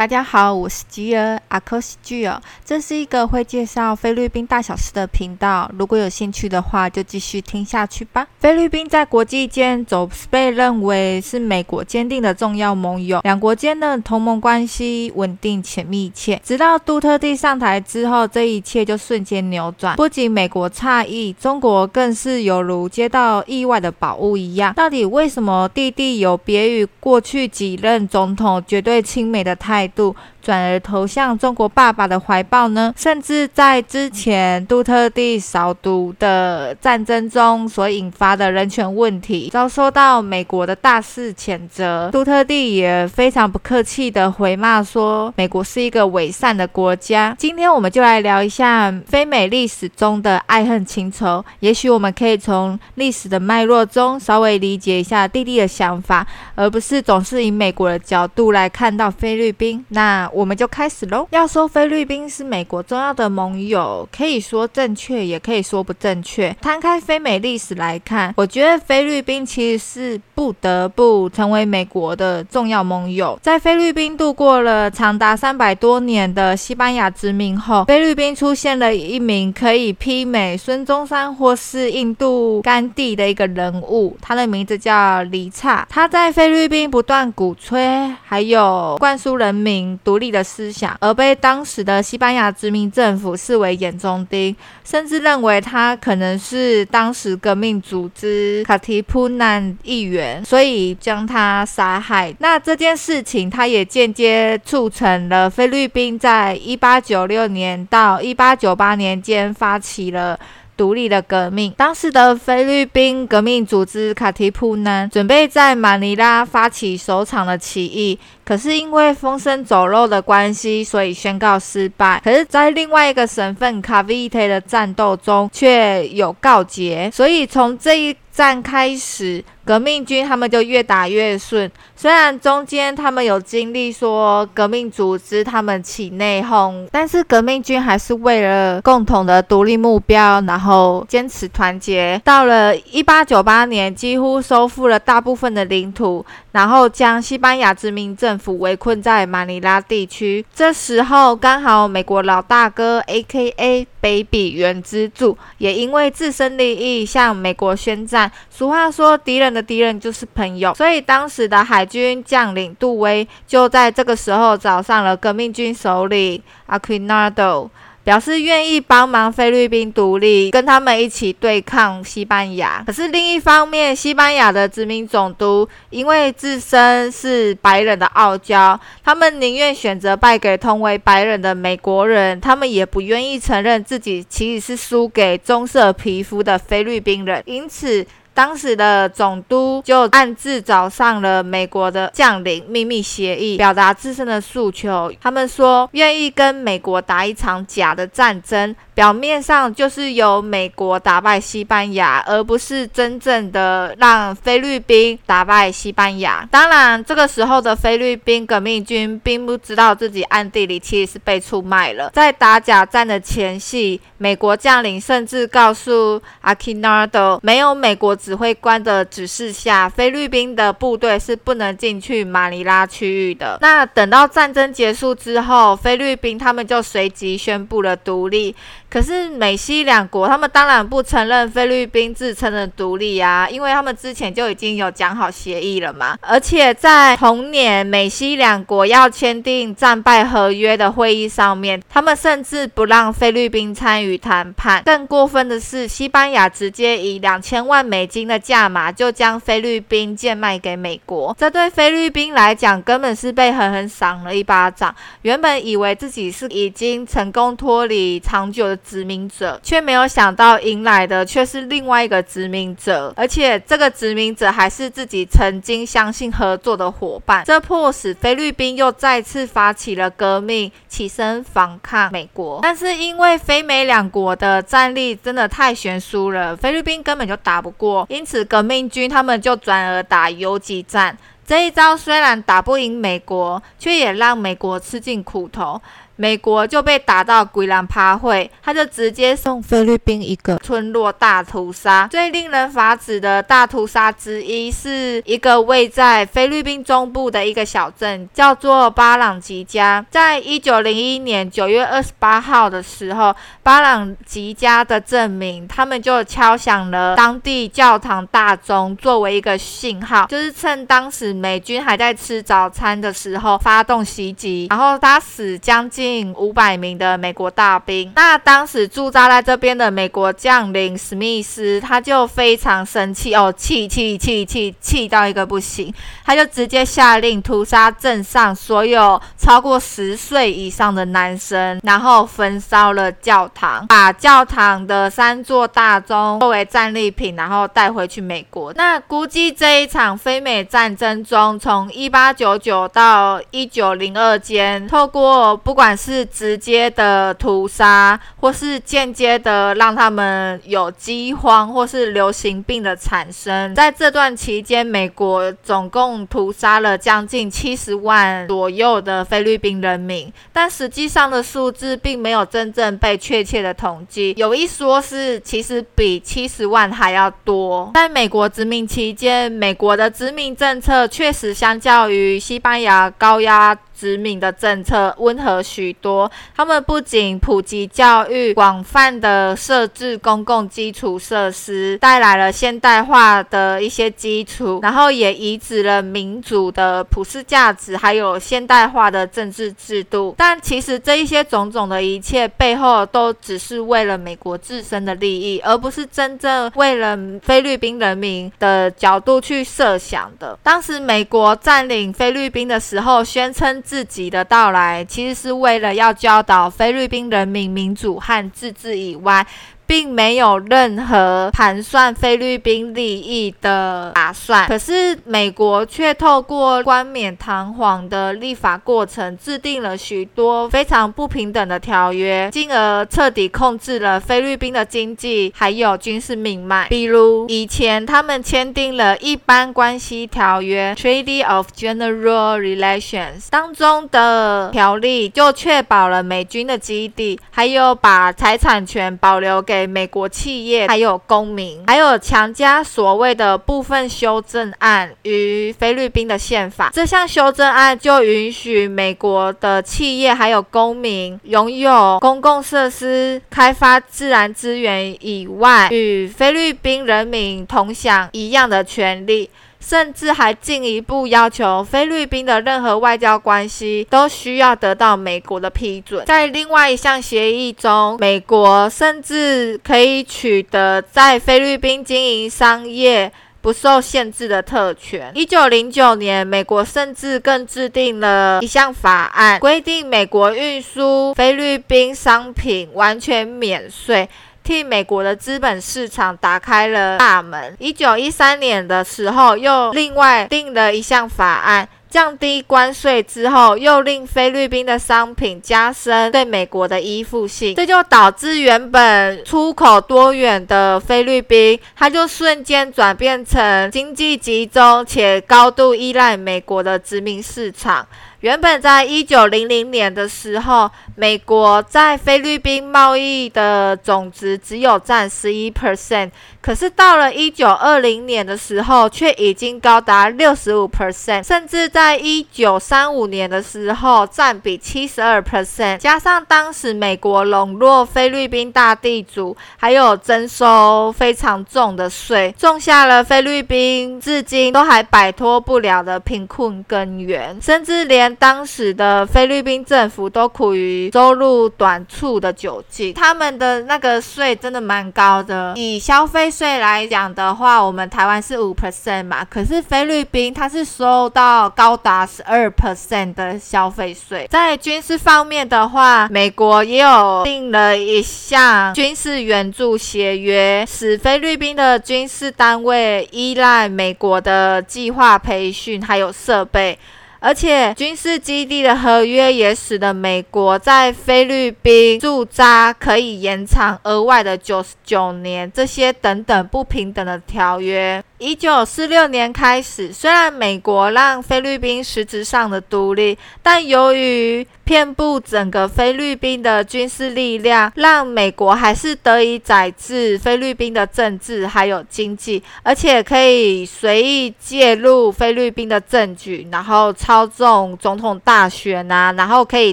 大家好，我是吉尔阿科西吉尔，这是一个会介绍菲律宾大小事的频道。如果有兴趣的话，就继续听下去吧。菲律宾在国际间总是被认为是美国坚定的重要盟友，两国间的同盟关系稳定且密切。直到杜特蒂上台之后，这一切就瞬间扭转。不仅美国诧异，中国更是犹如接到意外的宝物一样。到底为什么弟弟有别于过去几任总统绝对亲美的态度သို့转而投向中国爸爸的怀抱呢？甚至在之前杜特地扫毒的战争中所引发的人权问题，遭受到美国的大肆谴责。杜特地也非常不客气地回骂说，美国是一个伪善的国家。今天我们就来聊一下非美历史中的爱恨情仇，也许我们可以从历史的脉络中稍微理解一下弟弟的想法，而不是总是以美国的角度来看到菲律宾。那。我们就开始喽。要说菲律宾是美国重要的盟友，可以说正确，也可以说不正确。摊开非美历史来看，我觉得菲律宾其实是不得不成为美国的重要盟友。在菲律宾度过了长达三百多年的西班牙殖民后，菲律宾出现了一名可以媲美孙中山或是印度甘地的一个人物，他的名字叫黎刹。他在菲律宾不断鼓吹，还有灌输人民独立的思想，而被当时的西班牙殖民政府视为眼中钉，甚至认为他可能是当时革命组织卡提普南一员，所以将他杀害。那这件事情，他也间接促成了菲律宾在一八九六年到一八九八年间发起了。独立的革命，当时的菲律宾革命组织卡提普呢准备在马尼拉发起首场的起义，可是因为风声走漏的关系，所以宣告失败。可是，在另外一个省份卡维特的战斗中却有告捷，所以从这一战开始，革命军他们就越打越顺。虽然中间他们有经历说革命组织他们起内讧，但是革命军还是为了共同的独立目标，然后坚持团结。到了一八九八年，几乎收复了大部分的领土，然后将西班牙殖民政府围困在马尼拉地区。这时候刚好美国老大哥 （A.K.A. Baby） 原之助也因为自身利益向美国宣战。俗话说，敌人的敌人就是朋友，所以当时的海军将领杜威就在这个时候找上了革命军首领阿奎纳多。表示愿意帮忙菲律宾独立，跟他们一起对抗西班牙。可是另一方面，西班牙的殖民总督因为自身是白人的傲娇，他们宁愿选择败给同为白人的美国人，他们也不愿意承认自己其实是输给棕色皮肤的菲律宾人。因此，当时的总督就暗自找上了美国的将领，秘密协议，表达自身的诉求。他们说愿意跟美国打一场假的战争。表面上就是由美国打败西班牙，而不是真正的让菲律宾打败西班牙。当然，这个时候的菲律宾革命军并不知道自己暗地里其实是被出卖了。在打假战的前夕，美国将领甚至告诉阿基纳多，没有美国指挥官的指示下，菲律宾的部队是不能进去马尼拉区域的。那等到战争结束之后，菲律宾他们就随即宣布了独立。可是美西两国，他们当然不承认菲律宾自称的独立啊，因为他们之前就已经有讲好协议了嘛。而且在同年，美西两国要签订战败合约的会议上面，他们甚至不让菲律宾参与谈判。更过分的是，西班牙直接以两千万美金的价码就将菲律宾贱卖给美国，这对菲律宾来讲根本是被狠狠赏了一巴掌。原本以为自己是已经成功脱离长久的。殖民者却没有想到，迎来的却是另外一个殖民者，而且这个殖民者还是自己曾经相信合作的伙伴。这迫使菲律宾又再次发起了革命，起身反抗美国。但是因为菲美两国的战力真的太悬殊了，菲律宾根本就打不过，因此革命军他们就转而打游击战。这一招虽然打不赢美国，却也让美国吃尽苦头。美国就被打到鬼狼趴会，他就直接送菲律宾一个村落大屠杀。最令人发指的大屠杀之一，是一个位在菲律宾中部的一个小镇，叫做巴朗吉加。在一九零一年九月二十八号的时候，巴朗吉加的镇民他们就敲响了当地教堂大钟，作为一个信号，就是趁当时美军还在吃早餐的时候发动袭击，然后杀死将近五百名的美国大兵。那当时驻扎在这边的美国将领史密斯，他就非常生气哦，气气气气气到一个不行，他就直接下令屠杀镇上所有超过十岁以上的男生，然后焚烧了教堂，把教堂的三座大钟作为战利品，然后带回去美国。那估计这一场非美战争中，从一八九九到一九零二间，透过不管是直接的屠杀，或是间接的让他们有饥荒或是流行病的产生，在这段期间，美国总共屠杀了将近七十万左右的菲律宾人民，但实际上的数字并没有真正被确切的统计。有一说是，其实比七十万还要多。在美国殖民期间，美国的殖民政策确实相较于西班牙高压殖民的政策温和许多。他们不仅普及教育，广泛的设置公共基础设施，带来了现代化的一些基础，然后也移植了民主的普世价值，还有现代化的政治制度。但其实这一些种种的一切背后，都只是为了美国自身的利益，而不是真正为了菲律宾人民的角度去设想的。当时美国占领菲律宾的时候，宣称。自己的到来，其实是为了要教导菲律宾人民民主和自治以外。并没有任何盘算菲律宾利益的打算，可是美国却透过冠冕堂皇的立法过程，制定了许多非常不平等的条约，进而彻底控制了菲律宾的经济还有军事命脉。比如以前他们签订了一般关系条约 （Treaty of General Relations） 当中的条例，就确保了美军的基地，还有把财产权保留给。美国企业还有公民，还有强加所谓的部分修正案与菲律宾的宪法。这项修正案就允许美国的企业还有公民拥有公共设施、开发自然资源以外，与菲律宾人民同享一样的权利。甚至还进一步要求菲律宾的任何外交关系都需要得到美国的批准。在另外一项协议中，美国甚至可以取得在菲律宾经营商业不受限制的特权。一九零九年，美国甚至更制定了一项法案，规定美国运输菲律宾商品完全免税。替美国的资本市场打开了大门。一九一三年的时候，又另外定了一项法案，降低关税之后，又令菲律宾的商品加深对美国的依附性，这就导致原本出口多元的菲律宾，它就瞬间转变成经济集中且高度依赖美国的殖民市场。原本在一九零零年的时候，美国在菲律宾贸易的总值只有占十一 percent，可是到了一九二零年的时候，却已经高达六十五 percent，甚至在一九三五年的时候占比七十二 percent。加上当时美国笼络菲律宾大地主，还有征收非常重的税，种下了菲律宾至今都还摆脱不了的贫困根源，甚至连当时的菲律宾政府都苦于收入短促的窘境，他们的那个税真的蛮高的。以消费税来讲的话，我们台湾是五 percent 嘛，可是菲律宾它是收到高达十二 percent 的消费税。在军事方面的话，美国也有订了一项军事援助协约，使菲律宾的军事单位依赖美国的计划培训还有设备。而且军事基地的合约也使得美国在菲律宾驻扎可以延长额外的九十九年，这些等等不平等的条约。一九四六年开始，虽然美国让菲律宾实质上的独立，但由于遍布整个菲律宾的军事力量，让美国还是得以宰制菲律宾的政治还有经济，而且可以随意介入菲律宾的政局，然后操纵总统大选啊，然后可以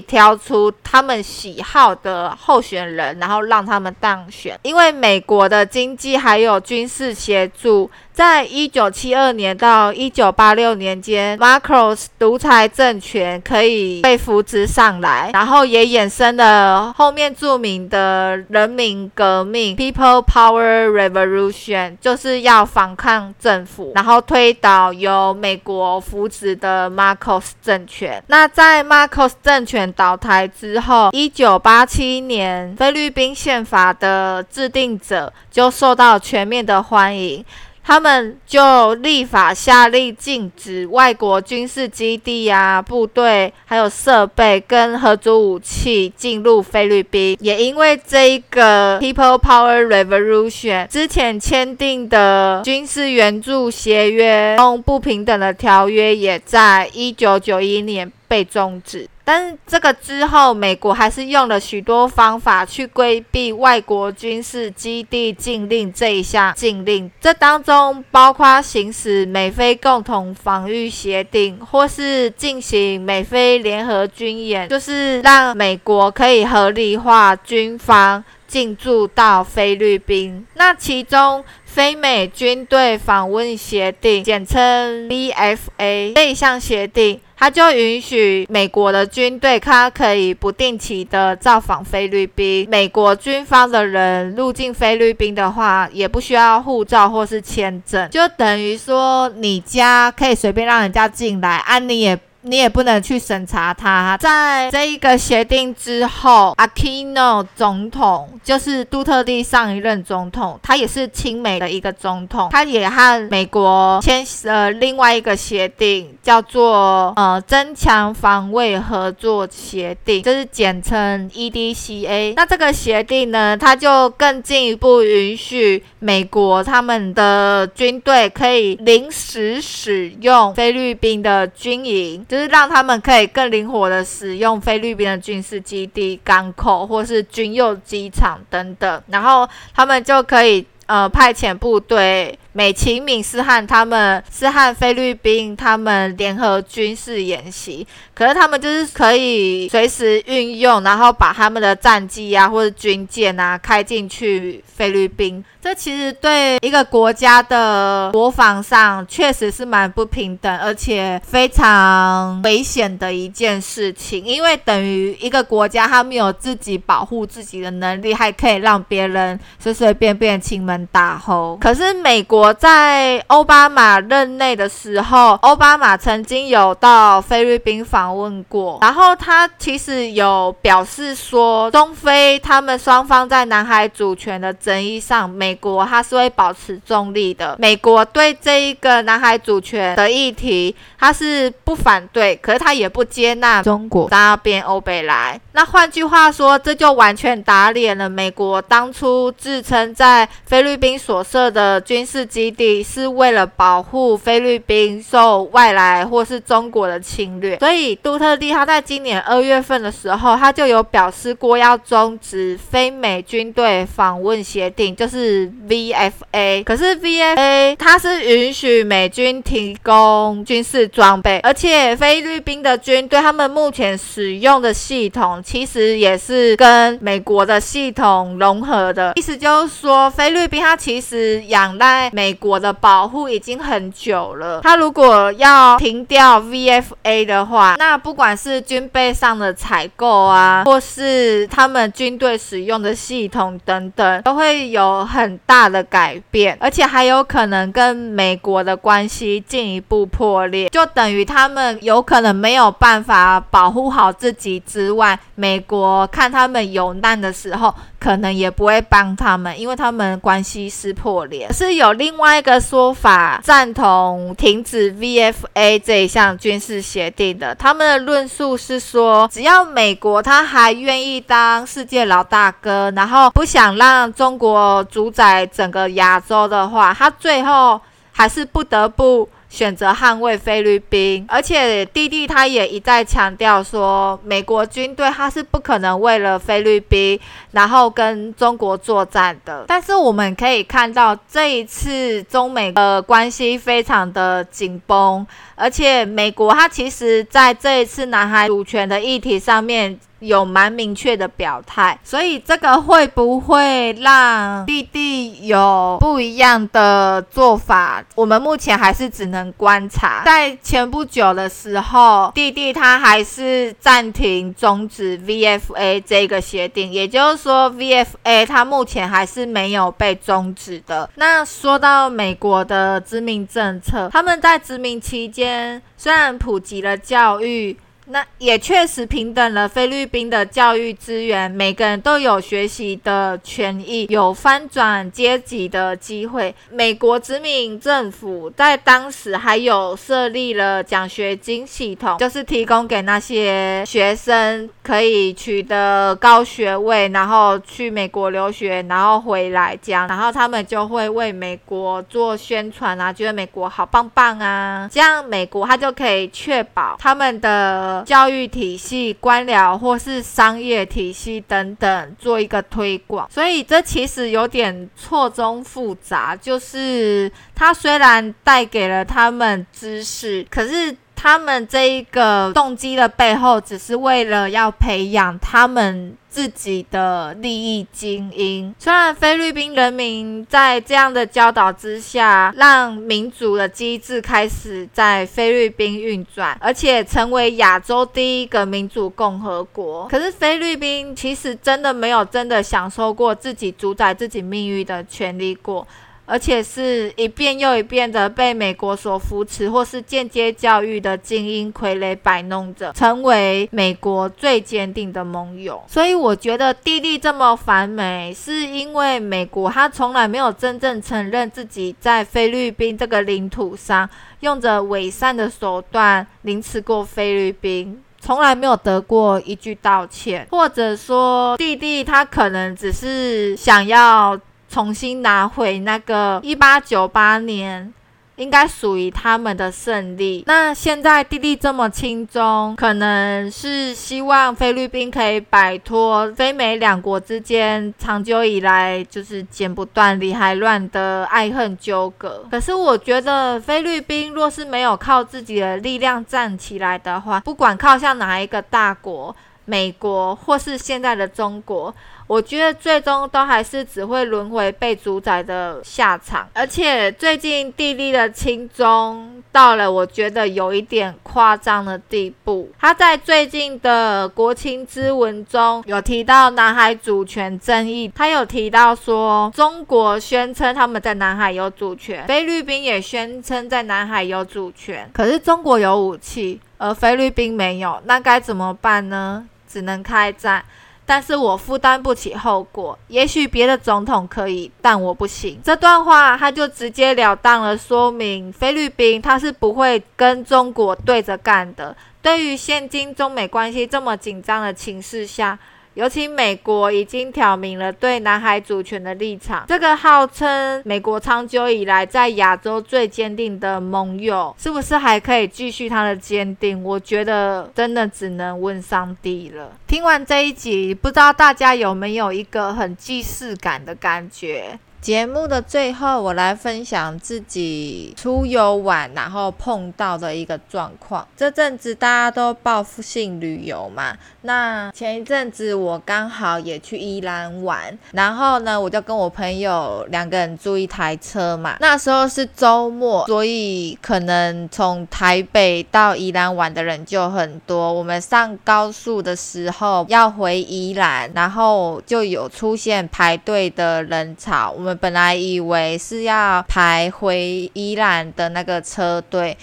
挑出他们喜好的候选人，然后让他们当选。因为美国的经济还有军事协助。在在一九七二年到一九八六年间，Marcos 独裁政权可以被扶植上来，然后也衍生了后面著名的人民革命 （People Power Revolution），就是要反抗政府，然后推倒由美国扶植的 Marcos 政权。那在 Marcos 政权倒台之后，一九八七年菲律宾宪法的制定者就受到全面的欢迎。他们就立法下令禁止外国军事基地啊、部队、还有设备跟核主武器进入菲律宾。也因为这一个 People Power Revolution 之前签订的军事援助协约中不平等的条约，也在一九九一年被终止。但是这个之后，美国还是用了许多方法去规避外国军事基地禁令这一项禁令。这当中包括行使美菲共同防御协定，或是进行美菲联合军演，就是让美国可以合理化军方进驻到菲律宾。那其中，非美军队访问协定，简称 VFA 这一项协定。它就允许美国的军队，它可以不定期的造访菲律宾。美国军方的人入境菲律宾的话，也不需要护照或是签证，就等于说你家可以随便让人家进来，啊，你也。你也不能去审查他。在这一个协定之后，Aquino 总统就是杜特蒂上一任总统，他也是亲美的一个总统，他也和美国签了另外一个协定，叫做呃增强防卫合作协定，就是简称 EDCA。那这个协定呢，它就更进一步允许美国他们的军队可以临时使用菲律宾的军营。就是就是让他们可以更灵活的使用菲律宾的军事基地、港口或是军用机场等等，然后他们就可以呃派遣部队。美其名是和他们是和菲律宾他们联合军事演习，可是他们就是可以随时运用，然后把他们的战机啊或者军舰啊开进去菲律宾。这其实对一个国家的国防上确实是蛮不平等，而且非常危险的一件事情，因为等于一个国家他没有自己保护自己的能力，还可以让别人随随便便侵门打后。可是美国。在奥巴马任内的时候，奥巴马曾经有到菲律宾访问过，然后他其实有表示说，中非他们双方在南海主权的争议上，美国他是会保持中立的。美国对这一个南海主权的议题，他是不反对，可是他也不接纳中国那边欧北来。那换句话说，这就完全打脸了美国当初自称在菲律宾所设的军事基地是为了保护菲律宾受外来或是中国的侵略，所以杜特蒂他在今年二月份的时候，他就有表示过要终止非美军队访问协定，就是 VFA。可是 VFA 它是允许美军提供军事装备，而且菲律宾的军队他们目前使用的系统其实也是跟美国的系统融合的，意思就是说菲律宾它其实仰赖美。国的保护已经很久了，他如果要停掉 VFA 的话，那不管是军备上的采购啊，或是他们军队使用的系统等等，都会有很大的改变，而且还有可能跟美国的关系进一步破裂，就等于他们有可能没有办法保护好自己之外，美国看他们有难的时候，可能也不会帮他们，因为他们关系撕破脸，是有另。另外一个说法赞同停止 VFA 这一项军事协定的，他们的论述是说，只要美国他还愿意当世界老大哥，然后不想让中国主宰整个亚洲的话，他最后还是不得不。选择捍卫菲律宾，而且弟弟他也一再强调说，美国军队他是不可能为了菲律宾，然后跟中国作战的。但是我们可以看到，这一次中美的关系非常的紧绷，而且美国他其实在这一次南海主权的议题上面。有蛮明确的表态，所以这个会不会让弟弟有不一样的做法？我们目前还是只能观察。在前不久的时候，弟弟他还是暂停终止 VFA 这个协定，也就是说 VFA 它目前还是没有被终止的。那说到美国的殖民政策，他们在殖民期间虽然普及了教育。那也确实平等了菲律宾的教育资源，每个人都有学习的权益，有翻转阶级的机会。美国殖民政府在当时还有设立了奖学金系统，就是提供给那些学生可以取得高学位，然后去美国留学，然后回来讲，然后他们就会为美国做宣传啊，觉得美国好棒棒啊，这样美国他就可以确保他们的。教育体系、官僚或是商业体系等等，做一个推广，所以这其实有点错综复杂。就是它虽然带给了他们知识，可是。他们这一个动机的背后，只是为了要培养他们自己的利益精英。虽然菲律宾人民在这样的教导之下，让民主的机制开始在菲律宾运转，而且成为亚洲第一个民主共和国。可是菲律宾其实真的没有真的享受过自己主宰自己命运的权利过。而且是一遍又一遍的被美国所扶持，或是间接教育的精英傀儡摆弄着，成为美国最坚定的盟友。所以我觉得弟弟这么反美，是因为美国他从来没有真正承认自己在菲律宾这个领土上用着伪善的手段凌迟过菲律宾，从来没有得过一句道歉，或者说弟弟他可能只是想要。重新拿回那个一八九八年应该属于他们的胜利。那现在弟弟这么轻松，可能是希望菲律宾可以摆脱菲美两国之间长久以来就是剪不断理还乱的爱恨纠葛。可是我觉得菲律宾若是没有靠自己的力量站起来的话，不管靠向哪一个大国，美国或是现在的中国。我觉得最终都还是只会轮回被主宰的下场，而且最近弟弟的亲中到了，我觉得有一点夸张的地步。他在最近的国情之文中有提到南海主权争议，他有提到说中国宣称他们在南海有主权，菲律宾也宣称在南海有主权，可是中国有武器，而菲律宾没有，那该怎么办呢？只能开战。但是我负担不起后果，也许别的总统可以，但我不行。这段话他就直截了当的说明，菲律宾他是不会跟中国对着干的。对于现今中美关系这么紧张的情势下。尤其美国已经挑明了对南海主权的立场，这个号称美国长久以来在亚洲最坚定的盟友，是不是还可以继续他的坚定？我觉得真的只能问上帝了。听完这一集，不知道大家有没有一个很既视感的感觉？节目的最后，我来分享自己出游玩然后碰到的一个状况。这阵子大家都报复性旅游嘛，那前一阵子我刚好也去宜兰玩，然后呢，我就跟我朋友两个人租一台车嘛。那时候是周末，所以可能从台北到宜兰玩的人就很多。我们上高速的时候要回宜兰，然后就有出现排队的人潮。我我们本来以为是要排回伊兰的那个车队，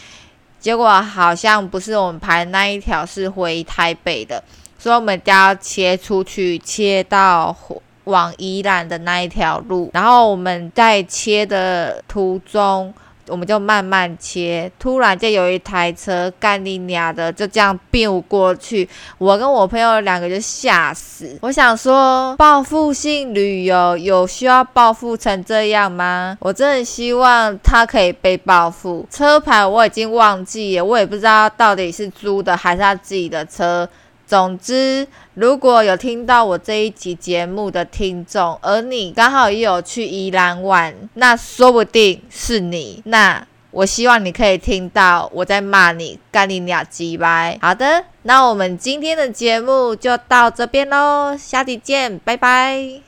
结果好像不是我们排的那一条，是回台北的，所以我们就要切出去，切到往伊兰的那一条路。然后我们在切的途中，我们就慢慢切。突然间有一台车干你娘的，就这样飙过去，我跟我朋友两个就吓死。我想说，报复性旅游有需要报复成这样吗？我真的希望他可以被报复。车牌我已经忘记了，我也不知道到底是租的还是他自己的车。总之，如果有听到我这一集节目的听众，而你刚好也有去宜兰玩，那说不定是你。那我希望你可以听到我在骂你，干你俩鸡掰。好的，那我们今天的节目就到这边喽，下期见，拜拜。